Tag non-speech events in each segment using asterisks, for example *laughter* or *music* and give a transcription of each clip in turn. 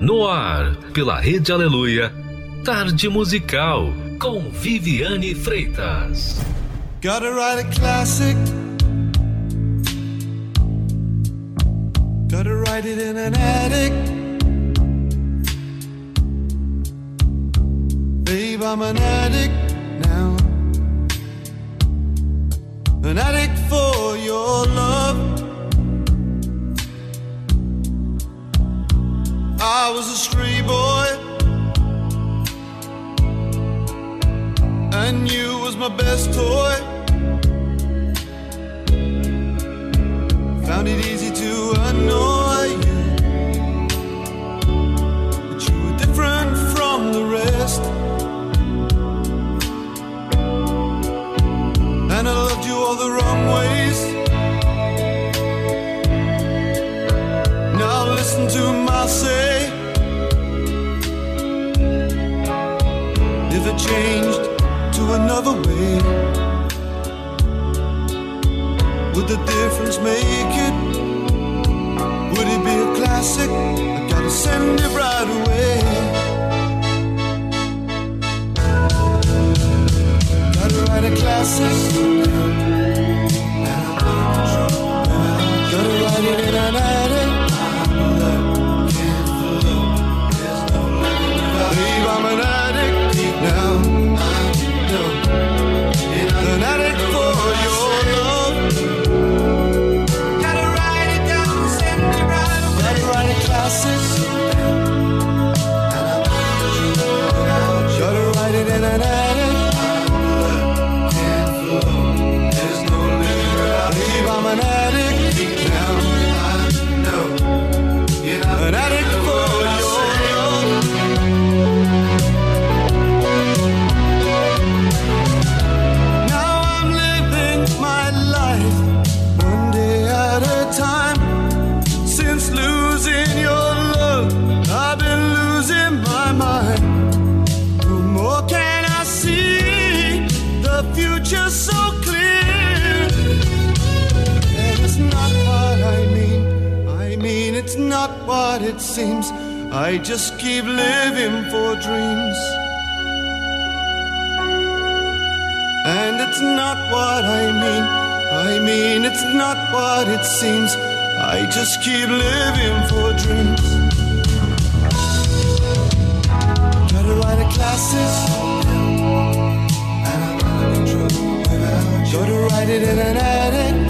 No ar, pela Rede Aleluia, Tarde Musical, com Viviane Freitas. Gotta write a classic. Gotta write it in an attic. Babe, I'm an addict now. An addict for your love. I was a stray boy, and you was my best toy. Found it easy to annoy you, but you were different from the rest. And I loved you all the wrong ways. Now listen to my it changed to another way, would the difference make it? Would it be a classic? I gotta send it right away. Gotta write a classic. I just keep living for dreams. And it's not what I mean. I mean, it's not what it seems. I just keep living for dreams. Gotta write a classic. Gotta write it in an attic.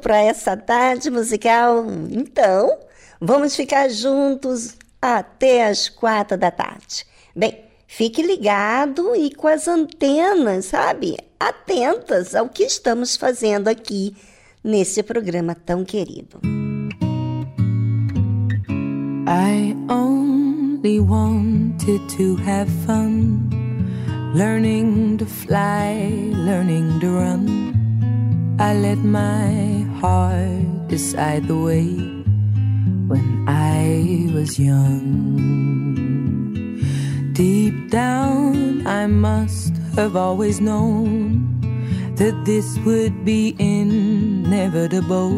Para essa tarde musical? Então, vamos ficar juntos até as quatro da tarde. Bem, fique ligado e com as antenas, sabe? Atentas ao que estamos fazendo aqui nesse programa tão querido. I only wanted to have fun, learning to fly, learning to run. I let my heart decide the way when I was young. Deep down, I must have always known that this would be inevitable.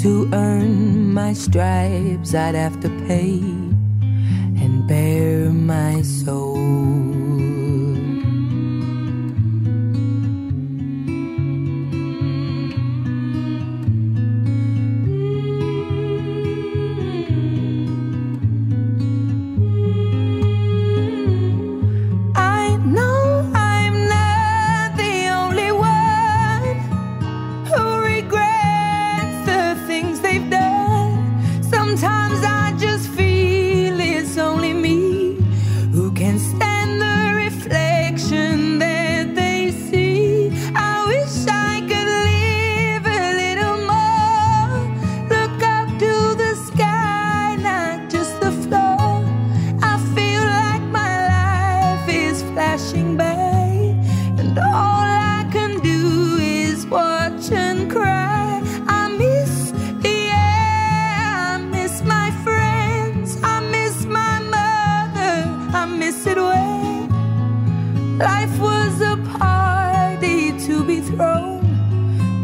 To earn my stripes, I'd have to pay and bare my soul.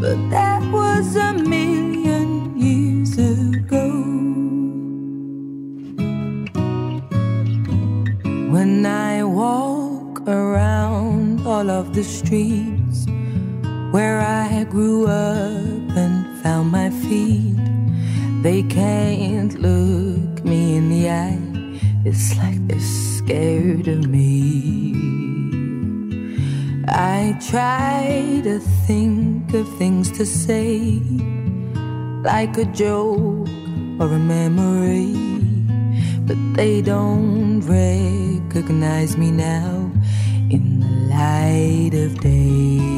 But that was a million years ago. When I walk around all of the streets where I grew up and found my feet, they can't look me in the eye. It's like they're scared of me. I try to think of things to say, like a joke or a memory, but they don't recognize me now in the light of day.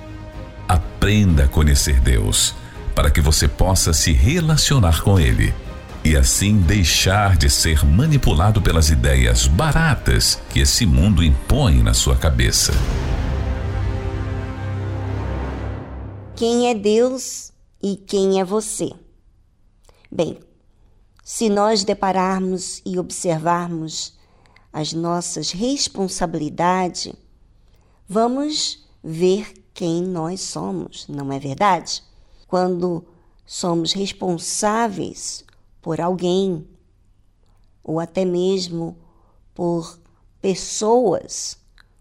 Aprenda a conhecer Deus, para que você possa se relacionar com Ele e assim deixar de ser manipulado pelas ideias baratas que esse mundo impõe na sua cabeça. Quem é Deus e quem é você? Bem, se nós depararmos e observarmos as nossas responsabilidades, vamos ver quem nós somos, não é verdade? Quando somos responsáveis por alguém, ou até mesmo por pessoas,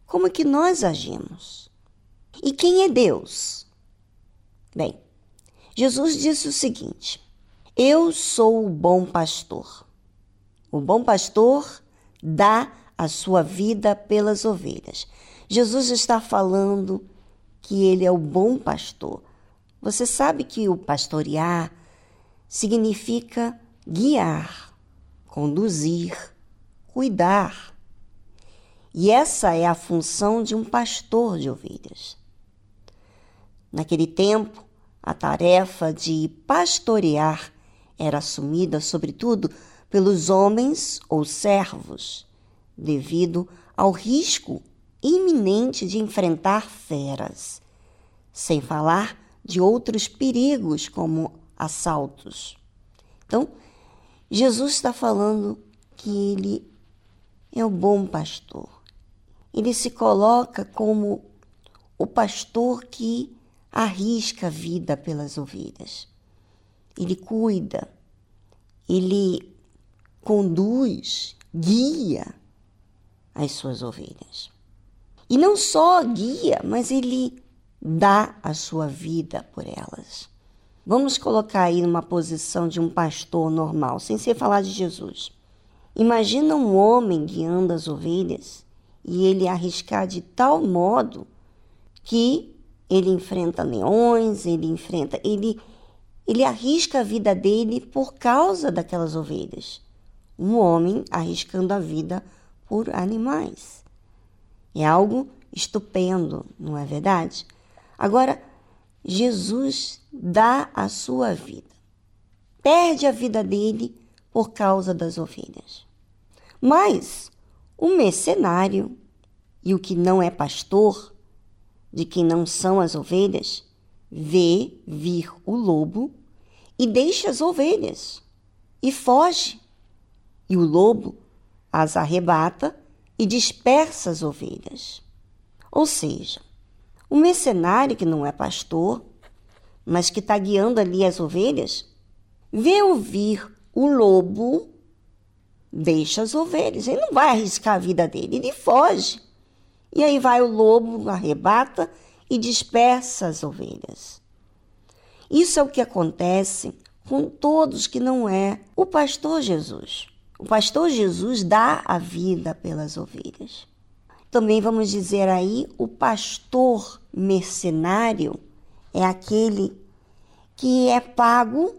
como é que nós agimos? E quem é Deus? Bem, Jesus disse o seguinte: Eu sou o bom pastor. O bom pastor dá a sua vida pelas ovelhas. Jesus está falando que ele é o bom pastor. Você sabe que o pastorear significa guiar, conduzir, cuidar. E essa é a função de um pastor de ovelhas. Naquele tempo, a tarefa de pastorear era assumida, sobretudo, pelos homens ou servos, devido ao risco iminente de enfrentar feras, sem falar de outros perigos como assaltos. Então, Jesus está falando que ele é o bom pastor. Ele se coloca como o pastor que arrisca a vida pelas ovelhas. Ele cuida, ele conduz, guia as suas ovelhas. E não só guia, mas ele dá a sua vida por elas. Vamos colocar aí numa posição de um pastor normal, sem ser falar de Jesus. Imagina um homem guiando as ovelhas e ele arriscar de tal modo que ele enfrenta leões, ele enfrenta, ele ele arrisca a vida dele por causa daquelas ovelhas um homem arriscando a vida por animais. É algo estupendo, não é verdade? Agora, Jesus dá a sua vida, perde a vida dele por causa das ovelhas. Mas o mercenário e o que não é pastor, de quem não são as ovelhas, vê vir o lobo e deixa as ovelhas e foge e o lobo as arrebata e dispersa as ovelhas. Ou seja, o mercenário que não é pastor, mas que está guiando ali as ovelhas, vê ouvir o lobo, deixa as ovelhas. Ele não vai arriscar a vida dele, ele foge. E aí vai o lobo, arrebata e dispersa as ovelhas. Isso é o que acontece com todos que não é o pastor Jesus. O pastor Jesus dá a vida pelas ovelhas. Também vamos dizer aí, o pastor mercenário é aquele que é pago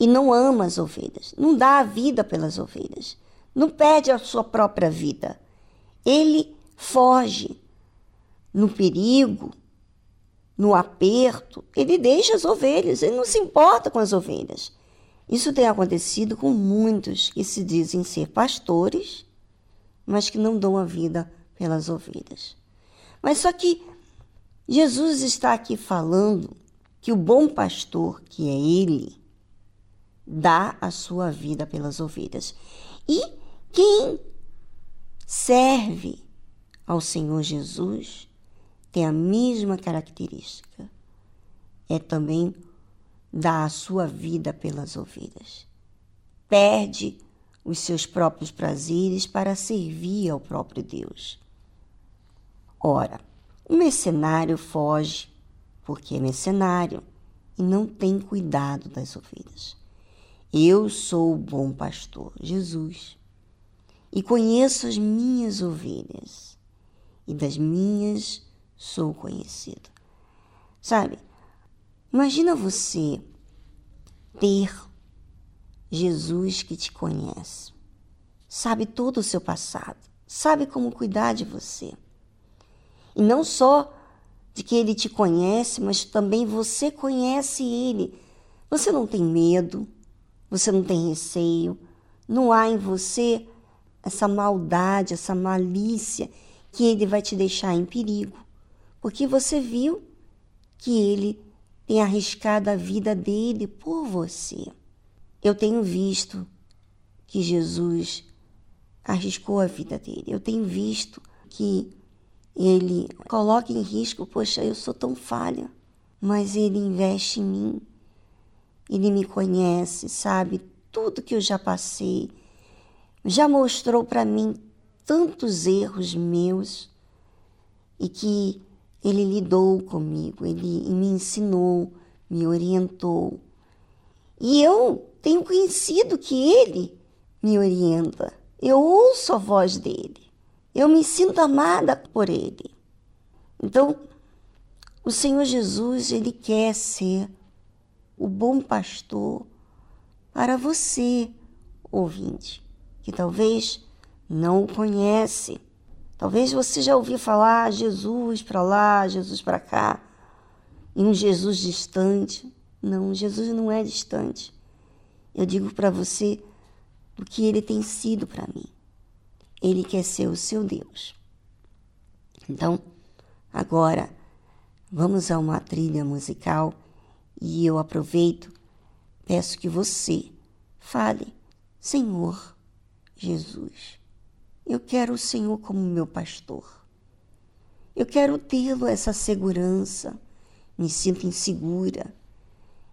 e não ama as ovelhas, não dá a vida pelas ovelhas, não pede a sua própria vida. Ele foge no perigo, no aperto, ele deixa as ovelhas, ele não se importa com as ovelhas. Isso tem acontecido com muitos que se dizem ser pastores, mas que não dão a vida pelas ovelhas. Mas só que Jesus está aqui falando que o bom pastor, que é Ele, dá a sua vida pelas ovelhas. E quem serve ao Senhor Jesus tem a mesma característica. É também dá a sua vida pelas ovelhas. Perde os seus próprios prazeres para servir ao próprio Deus. Ora, O mercenário foge porque é mercenário e não tem cuidado das ovelhas. Eu sou o bom pastor, Jesus, e conheço as minhas ovelhas, e das minhas sou conhecido. Sabe, imagina você ter Jesus que te conhece, sabe todo o seu passado, sabe como cuidar de você. E não só de que ele te conhece, mas também você conhece ele. Você não tem medo, você não tem receio, não há em você essa maldade, essa malícia que ele vai te deixar em perigo, porque você viu que ele tem arriscado a vida dele por você. Eu tenho visto que Jesus arriscou a vida dele. Eu tenho visto que ele coloca em risco, poxa, eu sou tão falha, mas ele investe em mim. Ele me conhece, sabe tudo que eu já passei. Já mostrou para mim tantos erros meus e que ele lidou comigo, ele me ensinou, me orientou. E eu tenho conhecido que ele me orienta. Eu ouço a voz dele. Eu me sinto amada por Ele. Então, o Senhor Jesus, Ele quer ser o bom pastor para você, ouvinte, que talvez não o conhece. Talvez você já ouviu falar Jesus para lá, Jesus para cá, e um Jesus distante. Não, Jesus não é distante. Eu digo para você o que ele tem sido para mim. Ele quer ser o seu Deus. Então, agora vamos a uma trilha musical e eu aproveito, peço que você fale: Senhor Jesus, eu quero o Senhor como meu pastor. Eu quero tê-lo essa segurança. Me sinto insegura.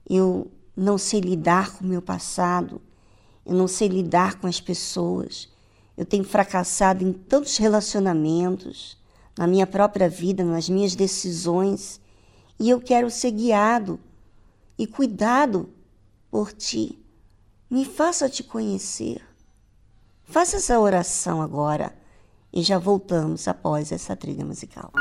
Eu não sei lidar com o meu passado. Eu não sei lidar com as pessoas. Eu tenho fracassado em tantos relacionamentos, na minha própria vida, nas minhas decisões, e eu quero ser guiado e cuidado por ti. Me faça te conhecer. Faça essa oração agora e já voltamos após essa trilha musical.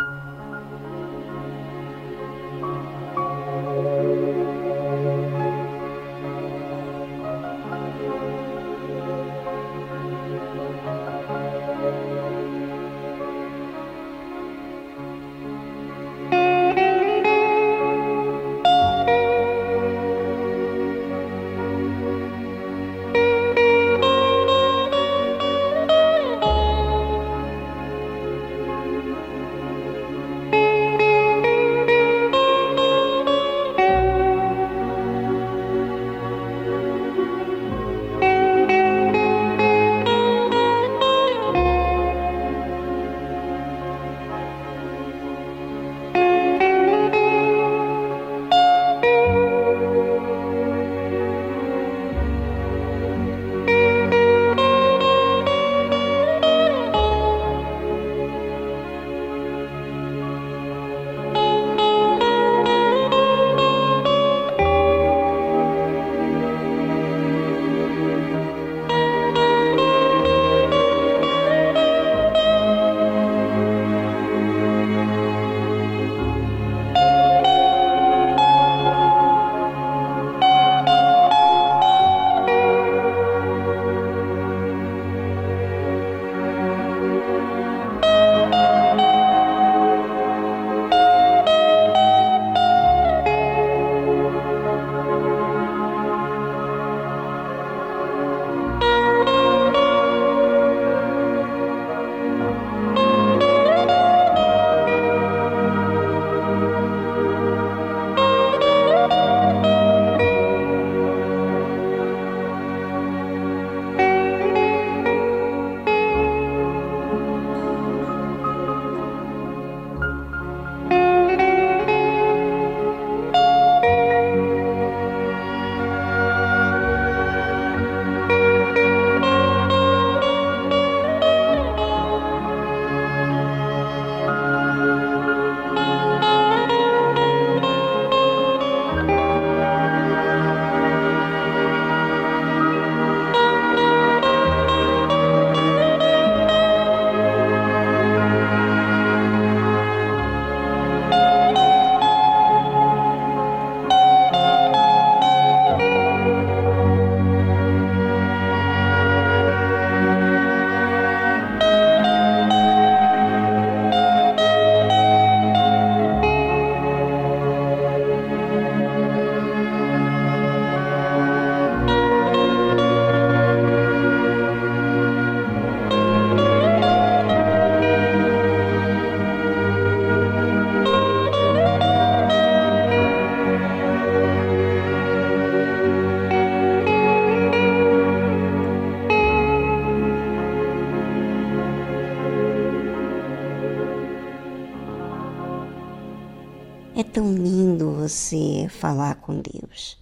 Falar com Deus.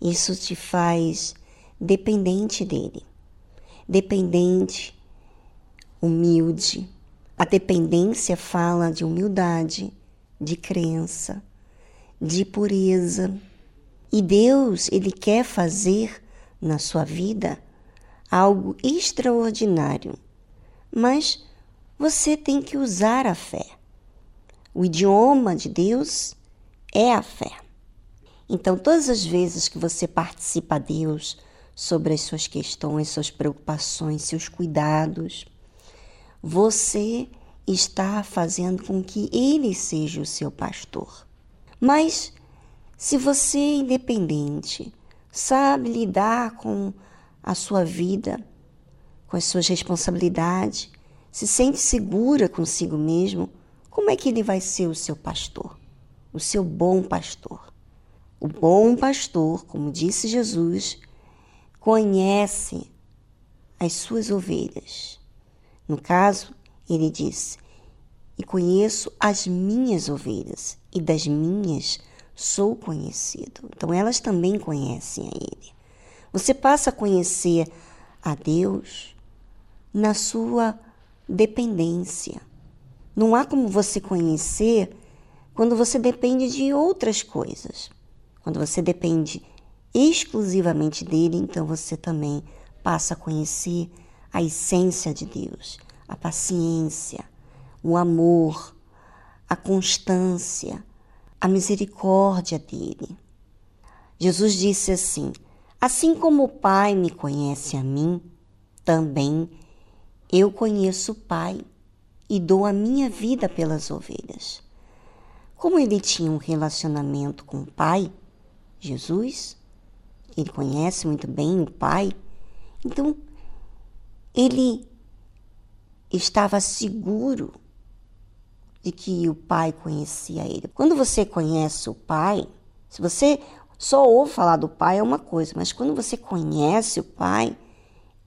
Isso te faz dependente dele. Dependente, humilde. A dependência fala de humildade, de crença, de pureza. E Deus, ele quer fazer na sua vida algo extraordinário. Mas você tem que usar a fé. O idioma de Deus é a fé. Então, todas as vezes que você participa a Deus sobre as suas questões, suas preocupações, seus cuidados, você está fazendo com que Ele seja o seu pastor. Mas, se você é independente, sabe lidar com a sua vida, com as suas responsabilidades, se sente segura consigo mesmo, como é que ele vai ser o seu pastor? O seu bom pastor. O bom pastor, como disse Jesus, conhece as suas ovelhas. No caso, ele disse: E conheço as minhas ovelhas, e das minhas sou conhecido. Então elas também conhecem a ele. Você passa a conhecer a Deus na sua dependência. Não há como você conhecer quando você depende de outras coisas. Quando você depende exclusivamente dele, então você também passa a conhecer a essência de Deus, a paciência, o amor, a constância, a misericórdia dele. Jesus disse assim: Assim como o Pai me conhece a mim, também eu conheço o Pai e dou a minha vida pelas ovelhas. Como ele tinha um relacionamento com o Pai, Jesus, ele conhece muito bem o Pai, então ele estava seguro de que o Pai conhecia ele. Quando você conhece o Pai, se você só ouve falar do Pai é uma coisa, mas quando você conhece o Pai,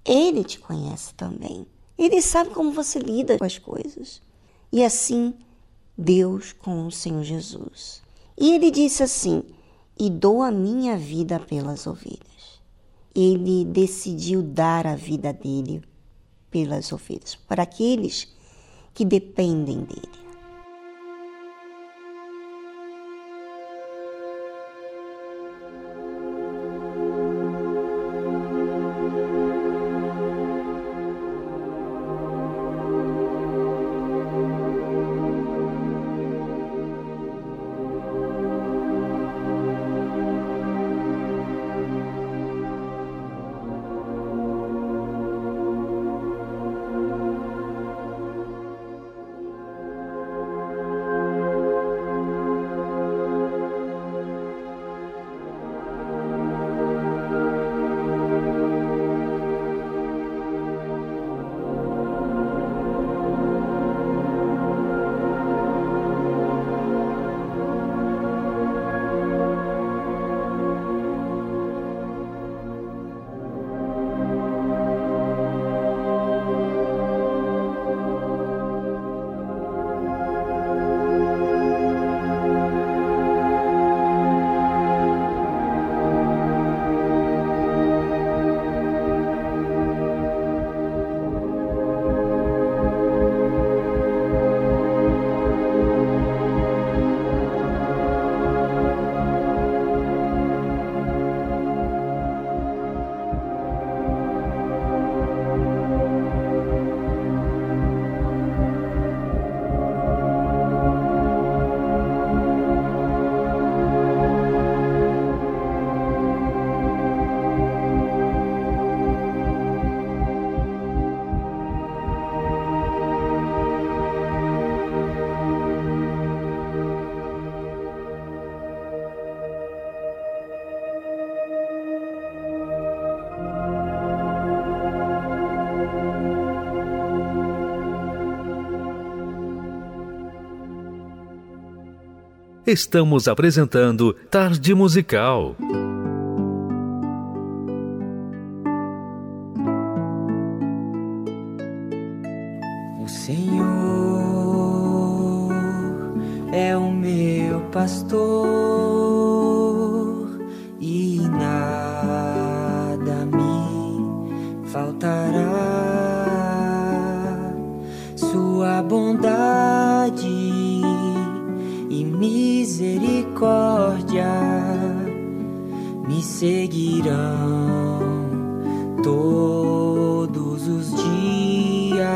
ele te conhece também. Ele sabe como você lida com as coisas. E assim, Deus com o Senhor Jesus. E ele disse assim: E dou a minha vida pelas ovelhas. Ele decidiu dar a vida dele pelas ovelhas, para aqueles que dependem dele. Estamos apresentando Tarde Musical. O Senhor é o meu pastor misericórdia me seguirão todos os dias,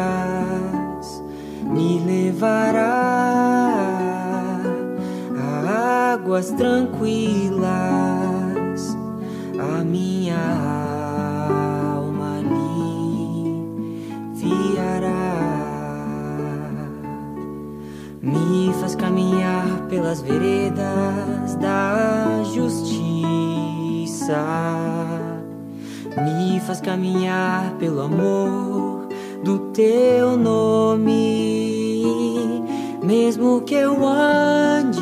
me levará águas tranquilas, a minha alma aliviará. Me faz caminhar pelas veredas faz caminhar pelo amor do teu nome, mesmo que eu ande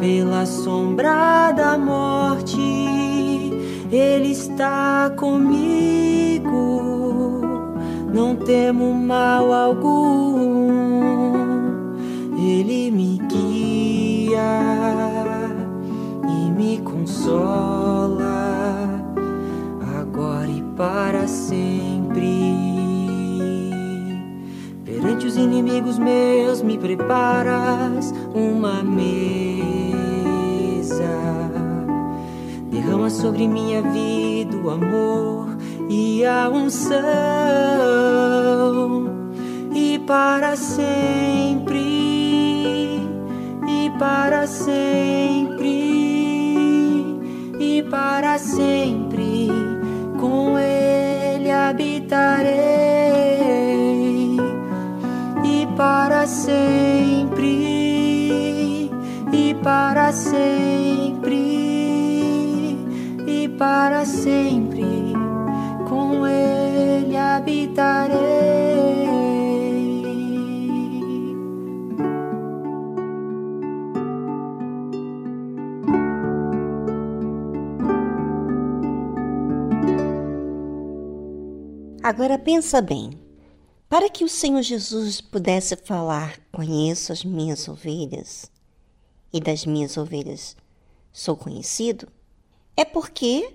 pela sombra da morte, Ele está comigo. Não temo mal algum, Ele me guia e me consola, Inimigos meus, me preparas uma mesa. Derrama sobre minha vida o amor e a unção, e para sempre, e para sempre, e para sempre, com Ele habitarei, sempre, e para sempre para sempre, com Ele habitarei. Agora pensa bem. Para que o Senhor Jesus pudesse falar, conheço as minhas ovelhas, e das minhas ovelhas sou conhecido, é porque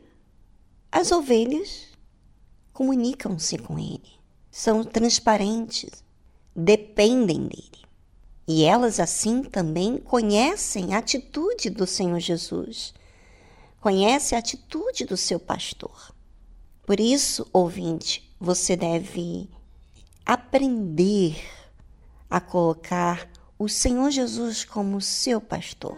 as ovelhas comunicam-se com ele, são transparentes, dependem dele. E elas assim também conhecem a atitude do Senhor Jesus, conhecem a atitude do seu pastor. Por isso, ouvinte, você deve aprender a colocar o Senhor Jesus como seu pastor.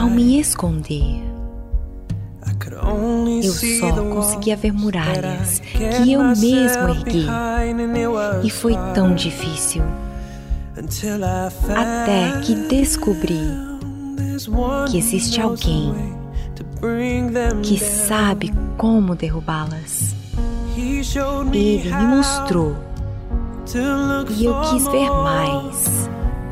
Ao me esconder. Eu só conseguia ver muralhas que eu mesmo ergui. E foi tão difícil. Até que descobri que existe alguém que sabe como derrubá-las. Ele me mostrou e eu quis ver mais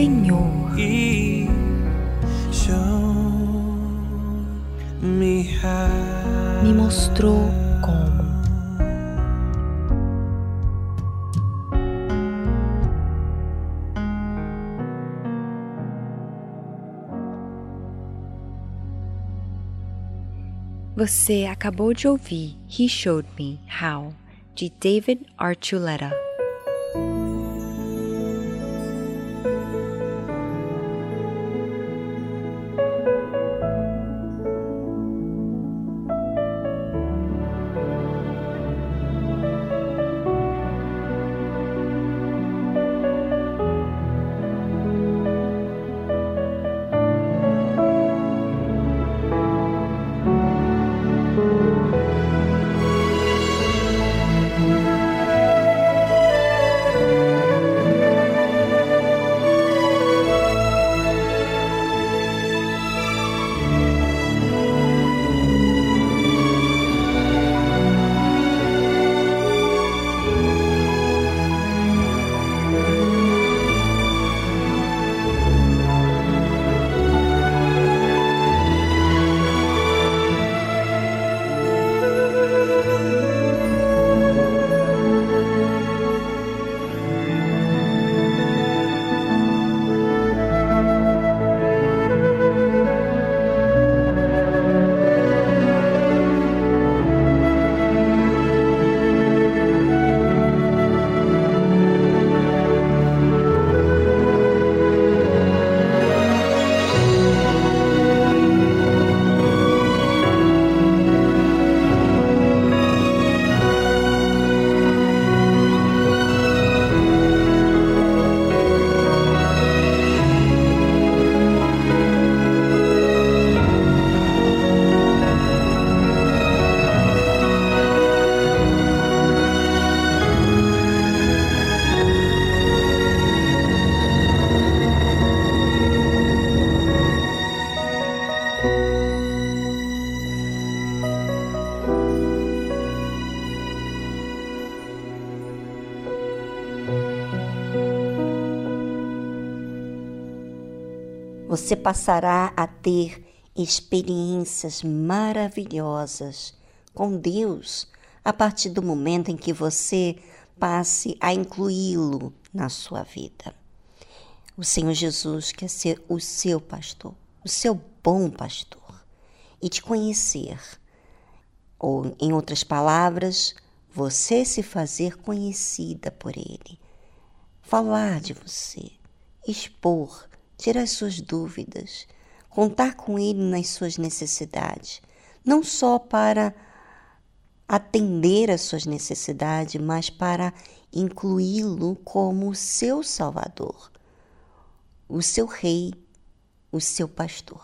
Senhor me mostrou como. Você acabou de ouvir He Showed Me How, de David Archuleta. Você passará a ter experiências maravilhosas com Deus a partir do momento em que você passe a incluí-lo na sua vida. O Senhor Jesus quer ser o seu pastor, o seu bom pastor, e te conhecer. Ou, em outras palavras, você se fazer conhecida por Ele, falar de você, expor, tirar suas dúvidas, contar com Ele nas suas necessidades, não só para atender às suas necessidades, mas para incluí-lo como seu Salvador, o seu Rei, o seu Pastor.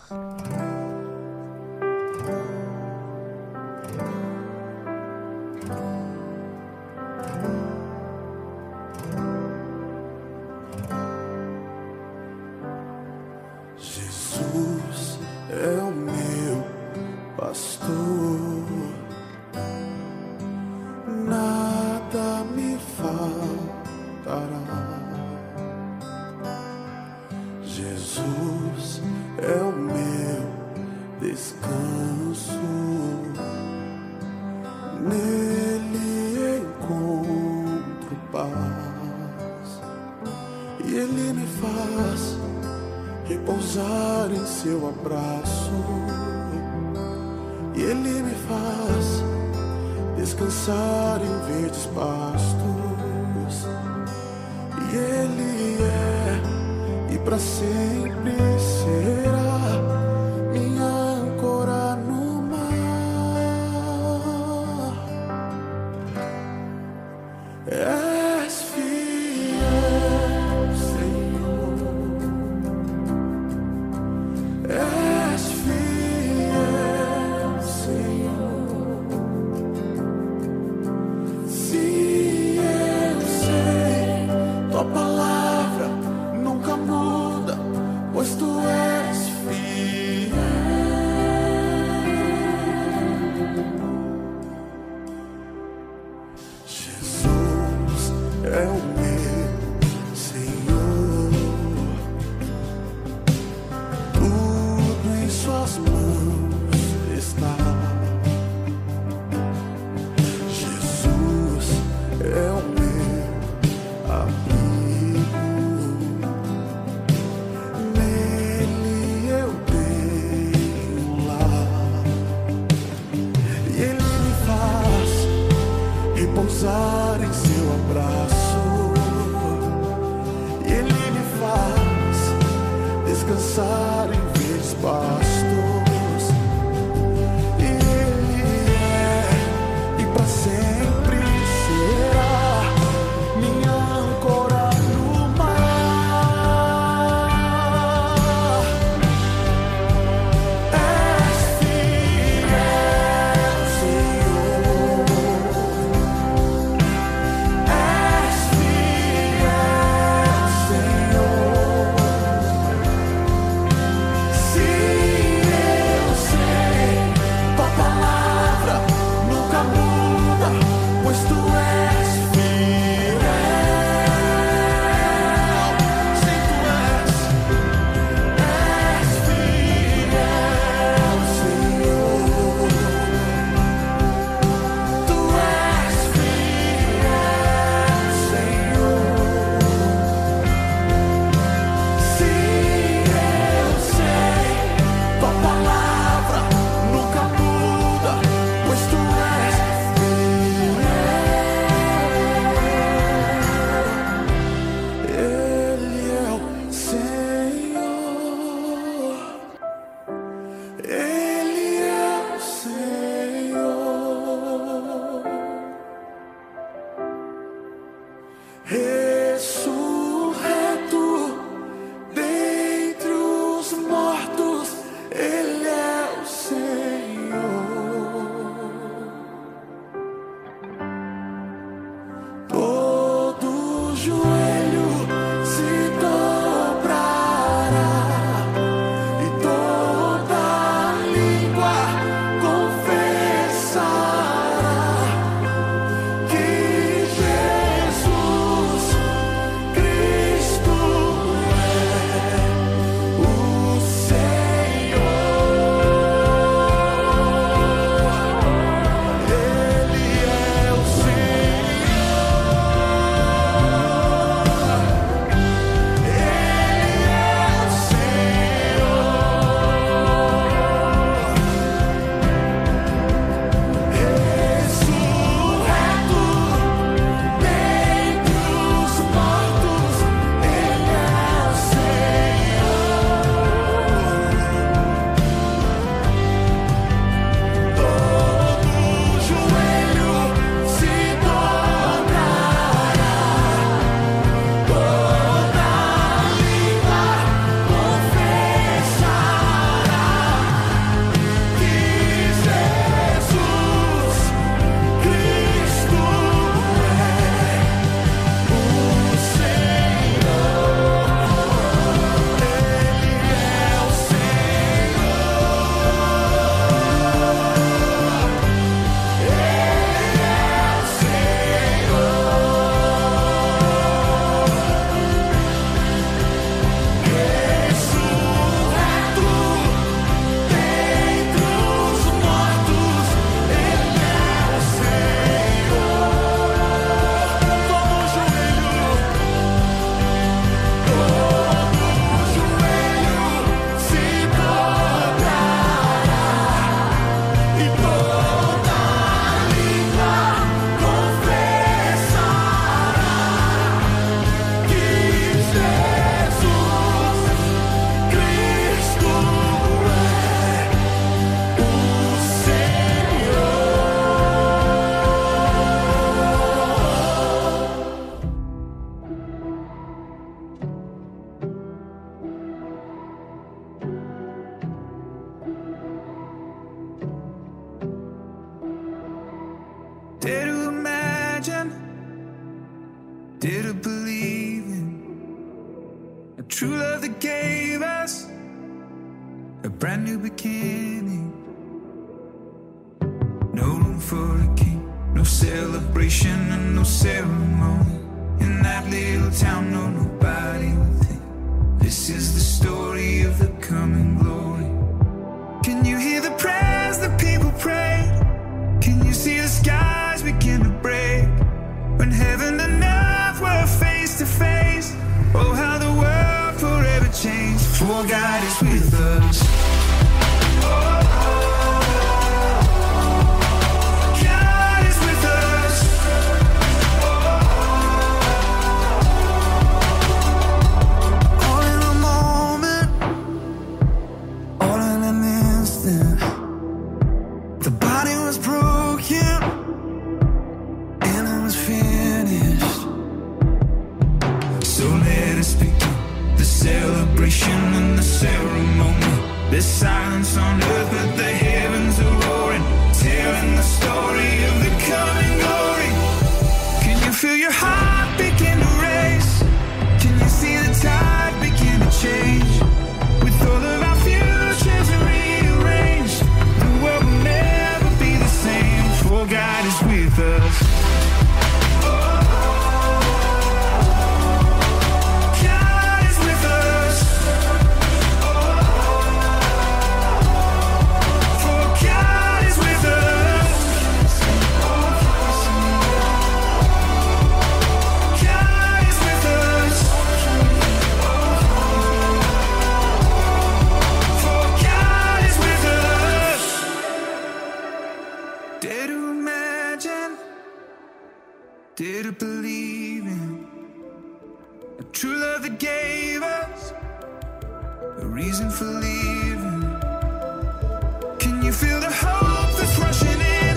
Can you feel the hope that's rushing in?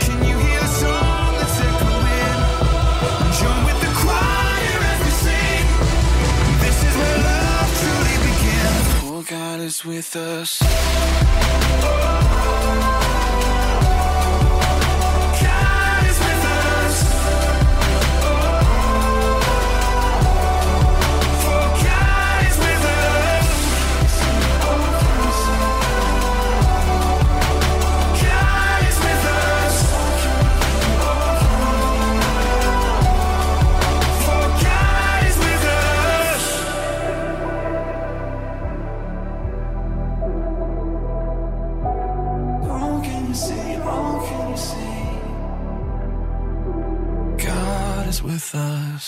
Can you hear the song that's echoing? Join with the choir as we sing. This is where love truly begins. Oh, God is with us. Oh, oh, oh.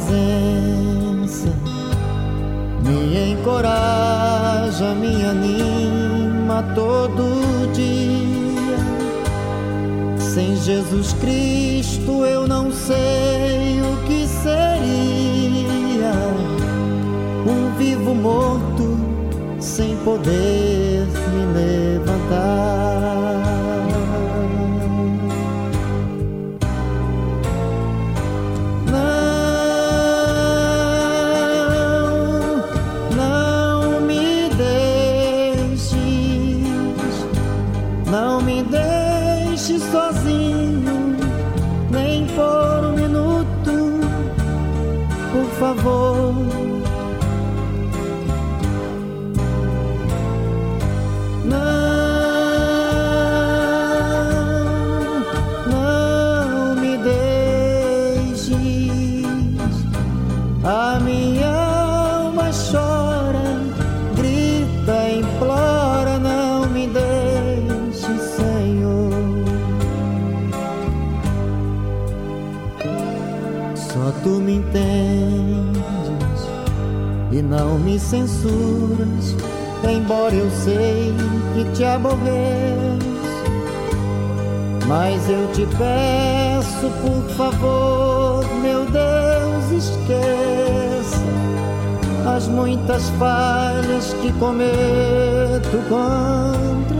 presença me encoraja, me anima todo dia. Sem Jesus Cristo eu não sei o que seria. Um vivo morto sem poder me levantar. favor. Só tu me entendes e não me censuras, embora eu sei que te aborreço. Mas eu te peço, por favor, meu Deus, esqueça as muitas falhas que cometo contra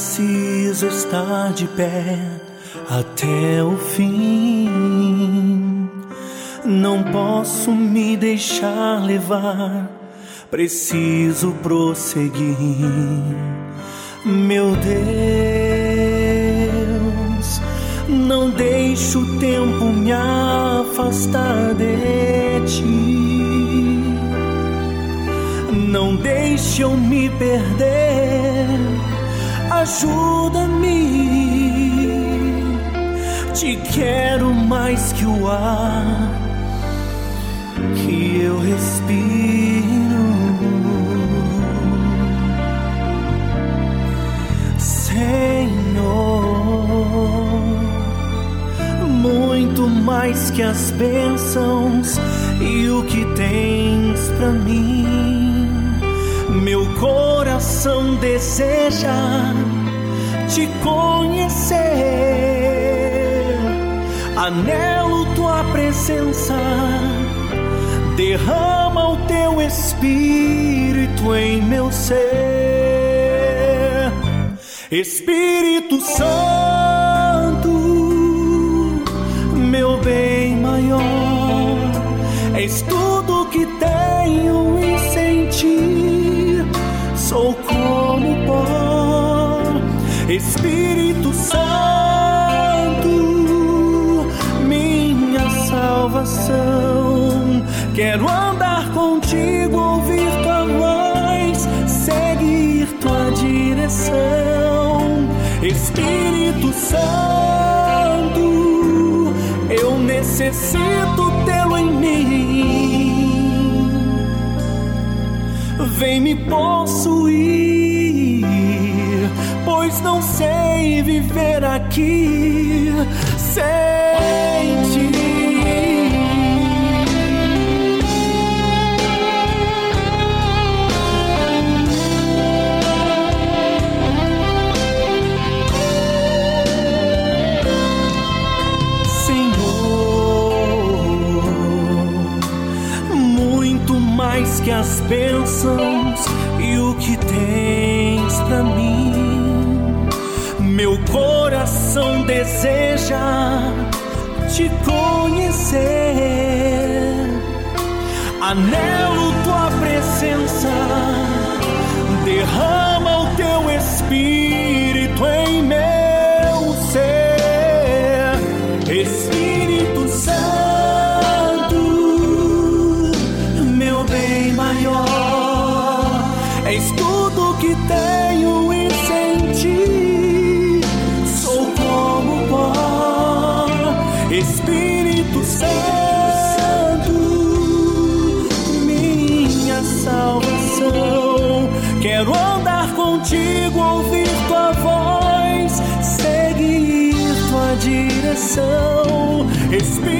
Preciso estar de pé até o fim. Não posso me deixar levar, preciso prosseguir. Meu Deus, não deixe o tempo me afastar de ti. Não deixe eu me perder, ajuda-me. Te quero mais que o ar que eu respiro. Senhor, muito mais que as bênçãos e o que tens para mim. Meu coração deseja te conhecer, anelo tua presença derrama o teu espírito em meu ser. Espírito Santo, meu bem maior, és tudo que tenho em sentir. Sou Espírito Santo, minha salvação Quero andar contigo, ouvir tua voz, seguir tua direção. Espírito Santo, eu necessito tê-lo em mim. Vem me possuir, viver aqui sem ti. que as bênçãos Meu coração deseja te conhecer. Anelo tua presença, derrama o teu espírito em meu ser. Direção, Espírito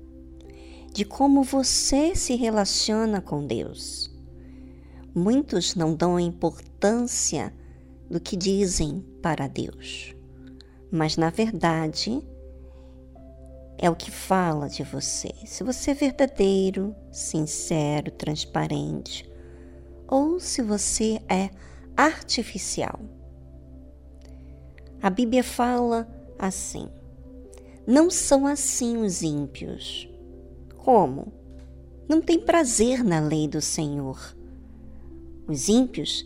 de como você se relaciona com Deus. Muitos não dão importância do que dizem para Deus, mas na verdade, é o que fala de você. Se você é verdadeiro, sincero, transparente, ou se você é artificial. A Bíblia fala assim: Não são assim os ímpios. Como? Não tem prazer na lei do Senhor. Os ímpios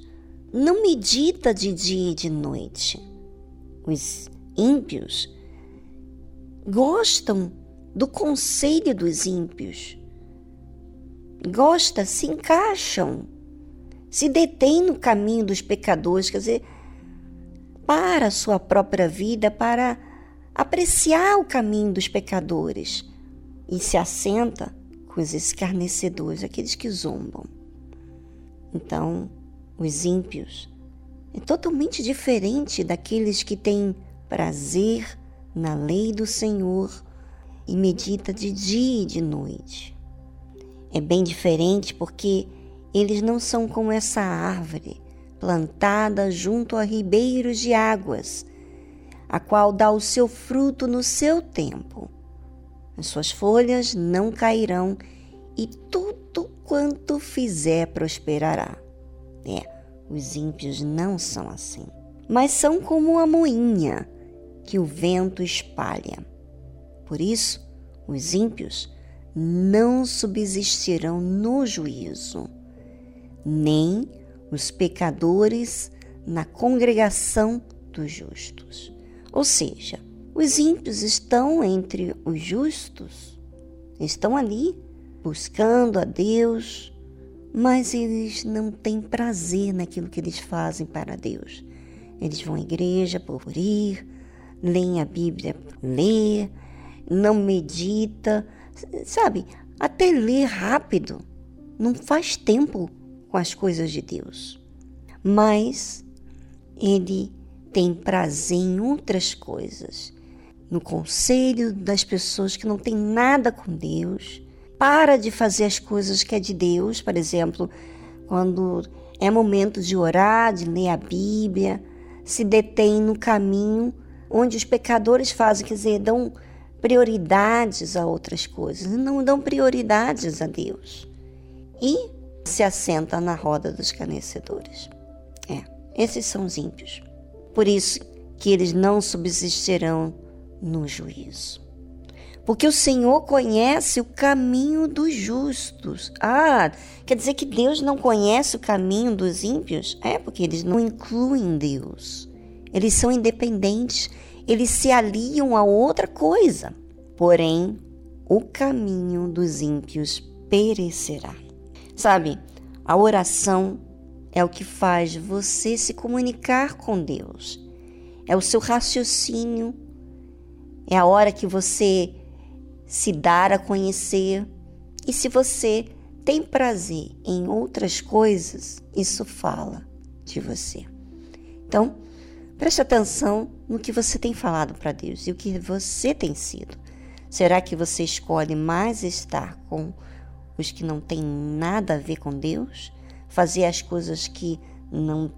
não medita de dia e de noite. Os ímpios gostam do conselho dos ímpios. Gosta, se encaixam, se detêm no caminho dos pecadores, quer dizer, para a sua própria vida, para apreciar o caminho dos pecadores e se assenta com os escarnecedores, aqueles que zombam. Então, os ímpios é totalmente diferente daqueles que têm prazer na lei do Senhor e medita de dia e de noite. É bem diferente porque eles não são como essa árvore plantada junto a ribeiros de águas, a qual dá o seu fruto no seu tempo. As suas folhas não cairão e tudo quanto fizer prosperará. É, os ímpios não são assim, mas são como a moinha que o vento espalha. Por isso, os ímpios não subsistirão no juízo, nem os pecadores na congregação dos justos. Ou seja, os ímpios estão entre os justos, estão ali buscando a Deus, mas eles não têm prazer naquilo que eles fazem para Deus. Eles vão à igreja por ir, leem a Bíblia, lê, não medita, sabe? Até ler rápido, não faz tempo com as coisas de Deus. Mas ele tem prazer em outras coisas, no conselho das pessoas que não têm nada com Deus. Para de fazer as coisas que é de Deus, por exemplo, quando é momento de orar, de ler a Bíblia, se detém no caminho onde os pecadores fazem, quer dizer, dão prioridades a outras coisas, não dão prioridades a Deus. E se assenta na roda dos canecedores. É, esses são os ímpios. Por isso que eles não subsistirão no juízo. Porque o Senhor conhece o caminho dos justos. Ah, quer dizer que Deus não conhece o caminho dos ímpios? É, porque eles não incluem Deus. Eles são independentes, eles se aliam a outra coisa. Porém, o caminho dos ímpios perecerá. Sabe, a oração é o que faz você se comunicar com Deus. É o seu raciocínio, é a hora que você se dar a conhecer. E se você tem prazer em outras coisas, isso fala de você. Então, Preste atenção no que você tem falado para Deus e o que você tem sido. Será que você escolhe mais estar com os que não têm nada a ver com Deus? Fazer as coisas que não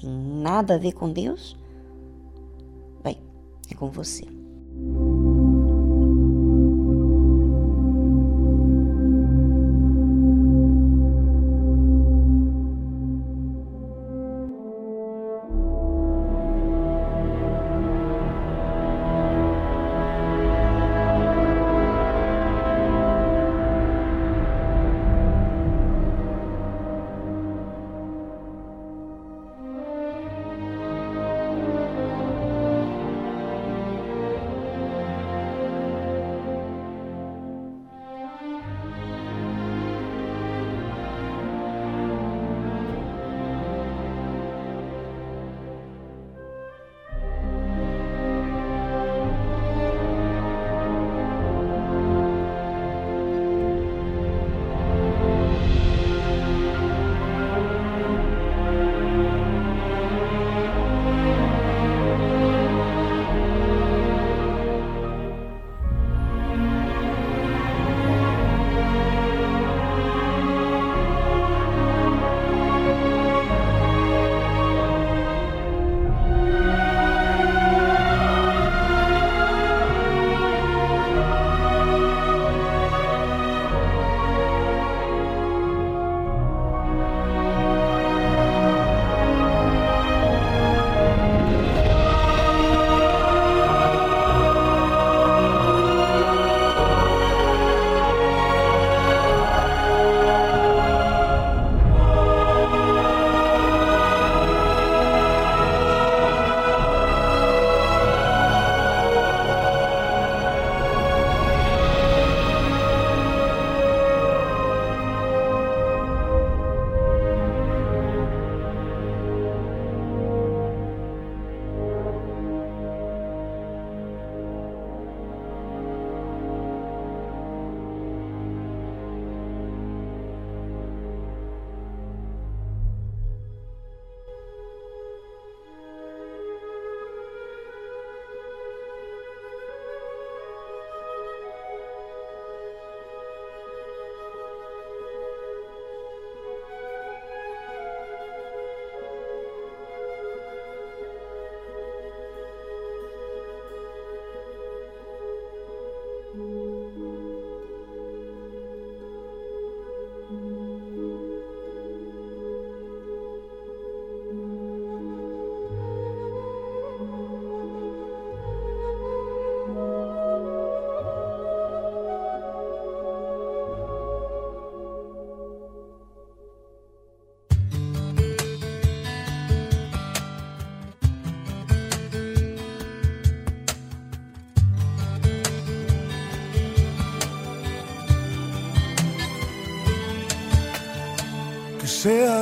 têm nada a ver com Deus? Bem, é com você. thank you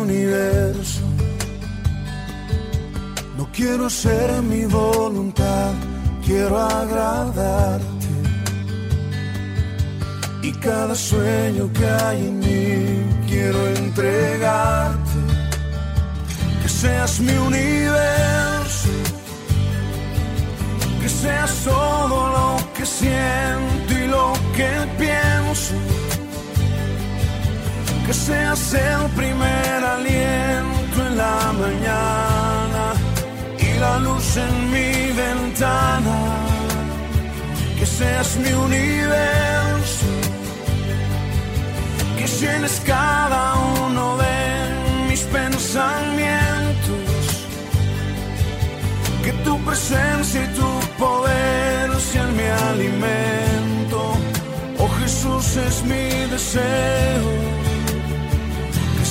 universo. No quiero hacer mi voluntad, quiero agradarte. Y cada sueño que hay en mí quiero entregarte, que seas mi universo que seas todo lo que siento y lo que pienso, que seas el primer aliento en la mañana y la luz en mi ventana, que seas mi universo, que llenes cada uno de mis pensamientos. Que tu presencia y tu poder sean mi alimento. Oh Jesús es mi deseo,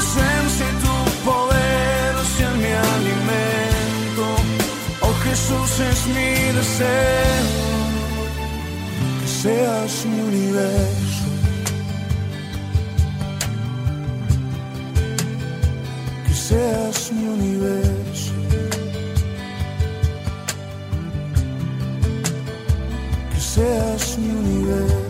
presencia y tu poder sean mi alimento. Oh Jesús es mi deseo, que seas mi universo. Que seas mi universo. Que seas mi universo.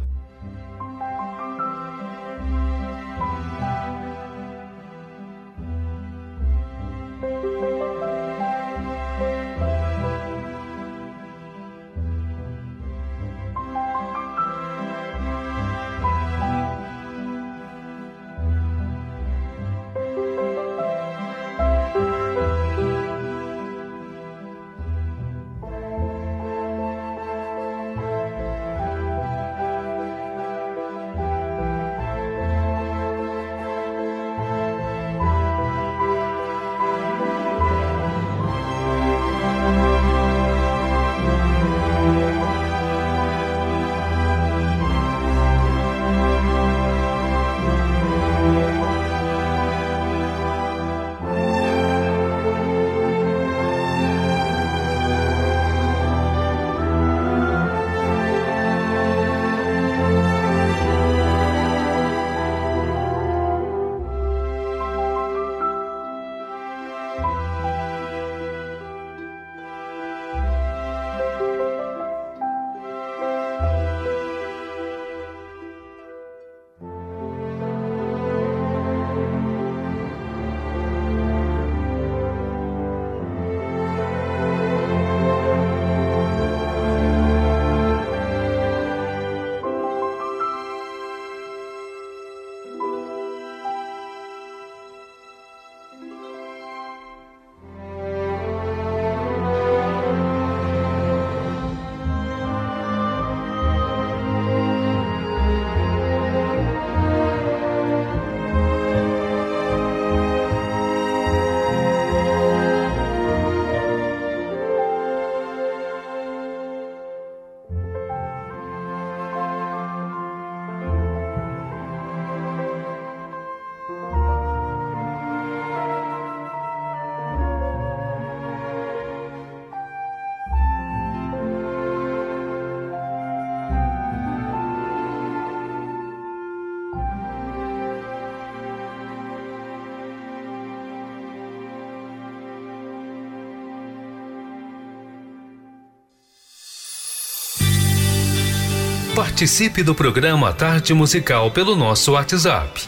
Participe do programa Tarde Musical pelo nosso WhatsApp.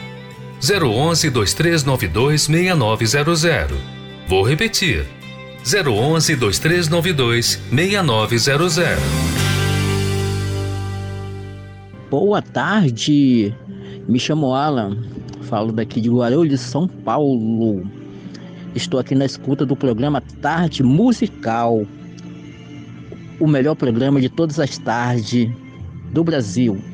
011 2392 6900. Vou repetir. 011 2392 6900. Boa tarde. Me chamo Alan. Falo daqui de Guarulhos, São Paulo. Estou aqui na escuta do programa Tarde Musical. O melhor programa de todas as tardes do Brasil.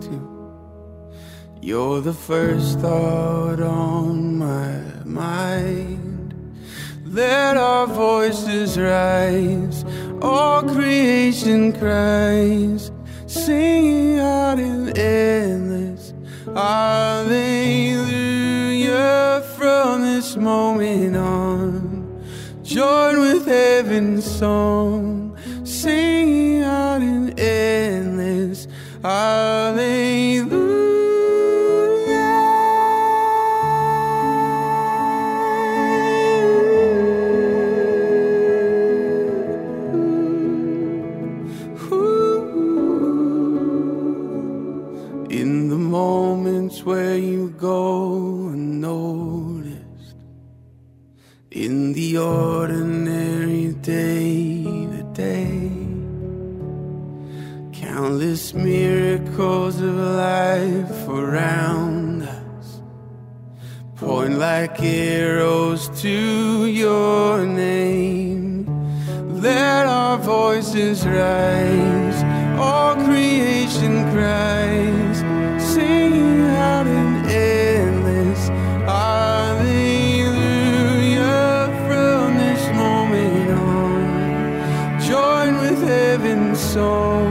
To. You're the first thought on my mind. Let our voices rise all creation cries, singing out in endless hallelujah from this moment on. Join with heaven's song, singing out in endless hallelujah. Like arrows to your name. Let our voices rise, all creation cries, singing out in endless hallelujah from this moment on. Join with heaven's song,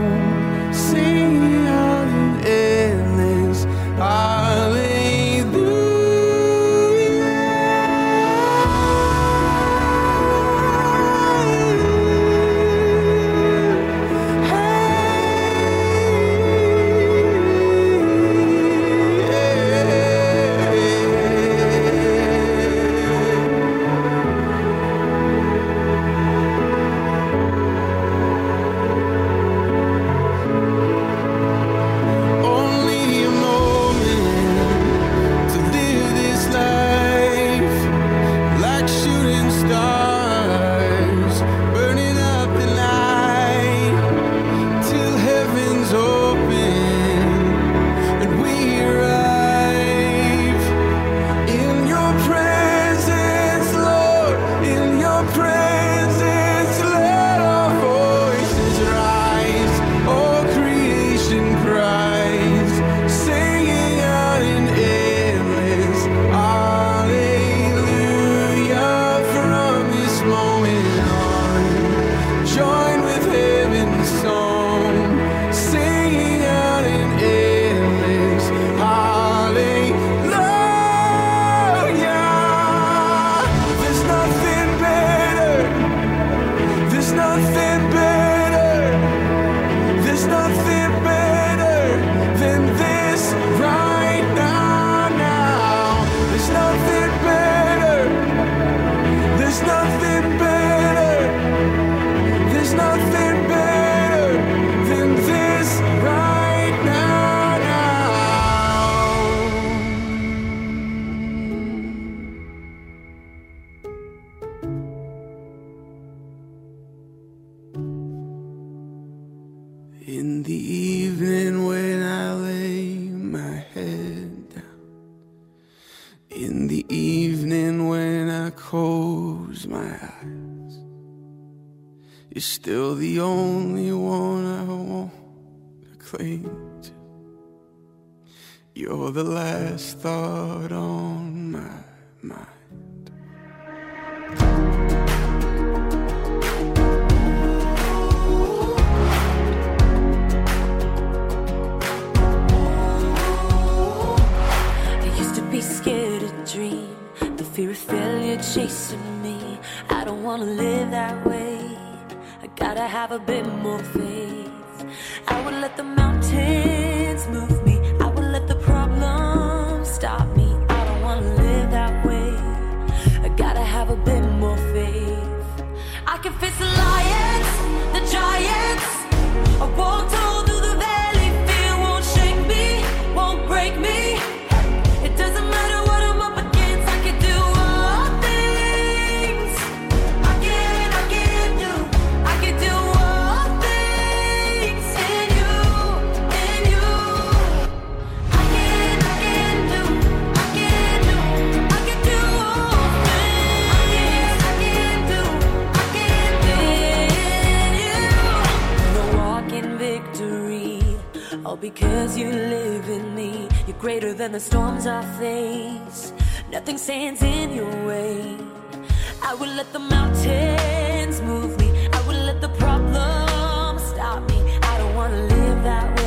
you're still the only one I want to cling to. You're the last thought on my mind. I used to be scared to dream. The fear of failure chasing me. I don't wanna live that way. Gotta have a bit more faith. I would let the mountains move me. I would let the problems stop me. I don't wanna live that way. I gotta have a bit more faith. I can face the lions, the giants. I walked all the because you live in me. You're greater than the storms I face. Nothing stands in your way. I will let the mountains move me. I will let the problems stop me. I don't wanna live that way.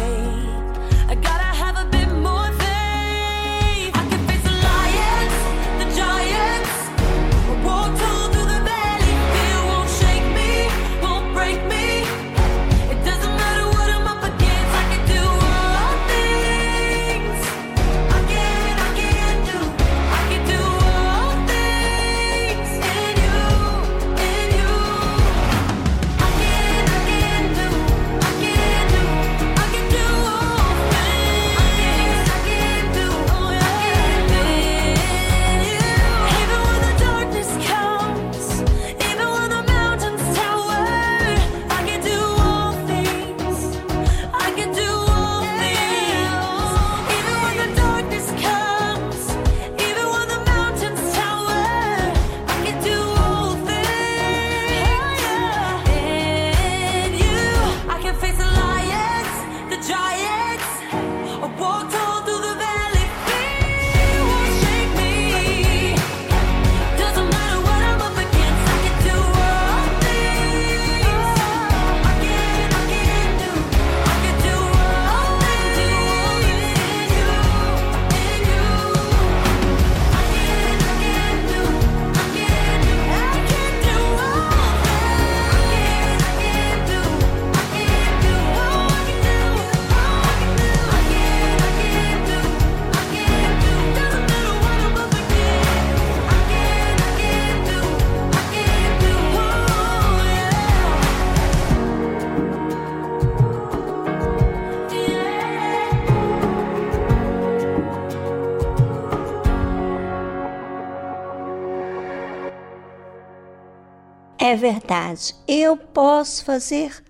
Verdade, eu posso fazer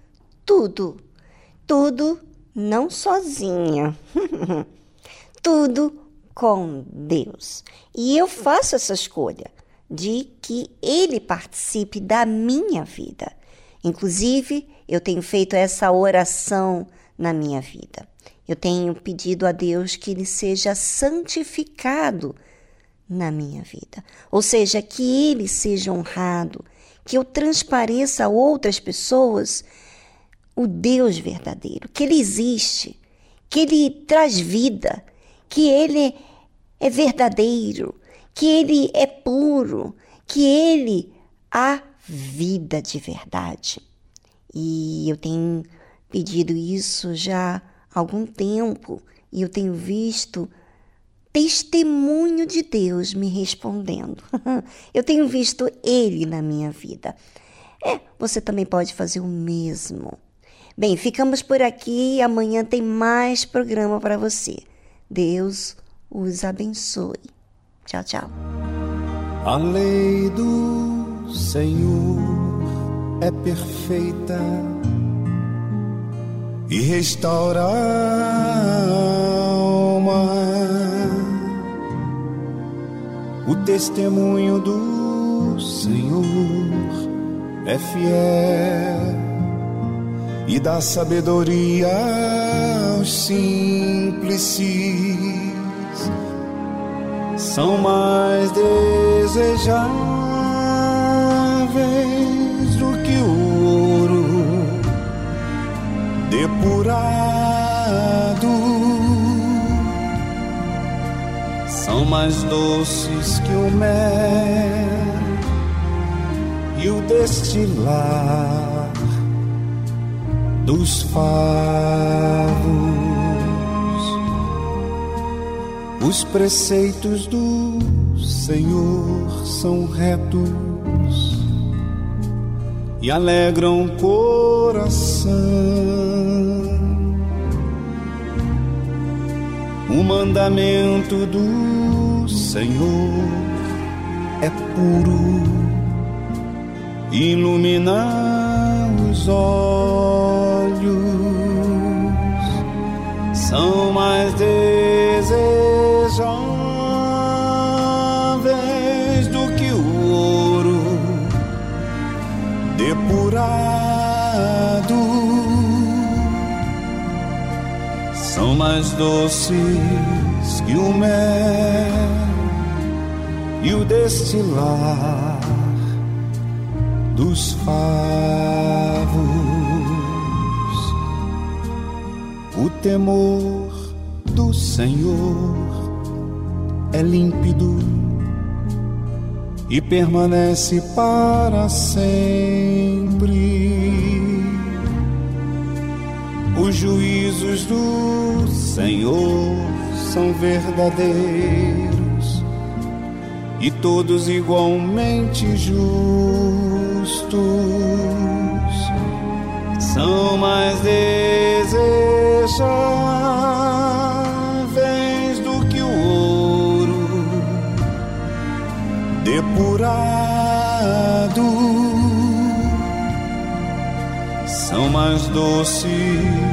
tudo. Tudo não sozinha. *laughs* tudo com Deus. E eu faço essa escolha de que Ele participe da minha vida. Inclusive, eu tenho feito essa oração na minha vida. Eu tenho pedido a Deus que Ele seja santificado na minha vida. Ou seja, que Ele seja honrado, que eu transpareça a outras pessoas o Deus verdadeiro, que Ele existe, que Ele traz vida, que Ele é verdadeiro, que Ele é puro, que Ele há vida de verdade. E eu tenho pedido isso já há algum tempo e eu tenho visto testemunho de Deus me respondendo. *laughs* Eu tenho visto Ele na minha vida. É, você também pode fazer o mesmo. Bem, ficamos por aqui. Amanhã tem mais programa para você. Deus os abençoe. Tchau, tchau. A lei do Senhor é perfeita e restaura a alma o testemunho do Senhor é fiel e dá sabedoria aos simples. São mais desejáveis do que o ouro depurado são mais doces que o mel e o destilar dos favos. Os preceitos do Senhor são retos e alegram o coração O mandamento do Senhor é puro, ilumina os olhos, são mais desejáveis do que o ouro. Depurado são mais doces que o mel e o destilar dos favos. O temor do Senhor é límpido e permanece para sempre. Os juízos do Senhor são verdadeiros e todos igualmente justos. São mais desejáveis do que o ouro depurado. São mais doces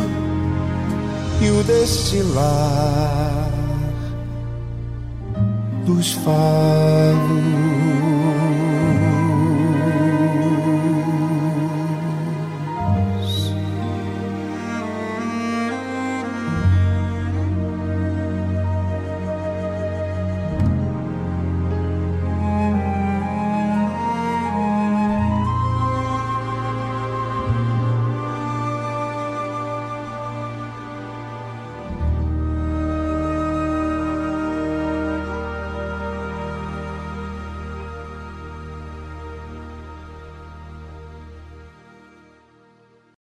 e o destilar dos favos.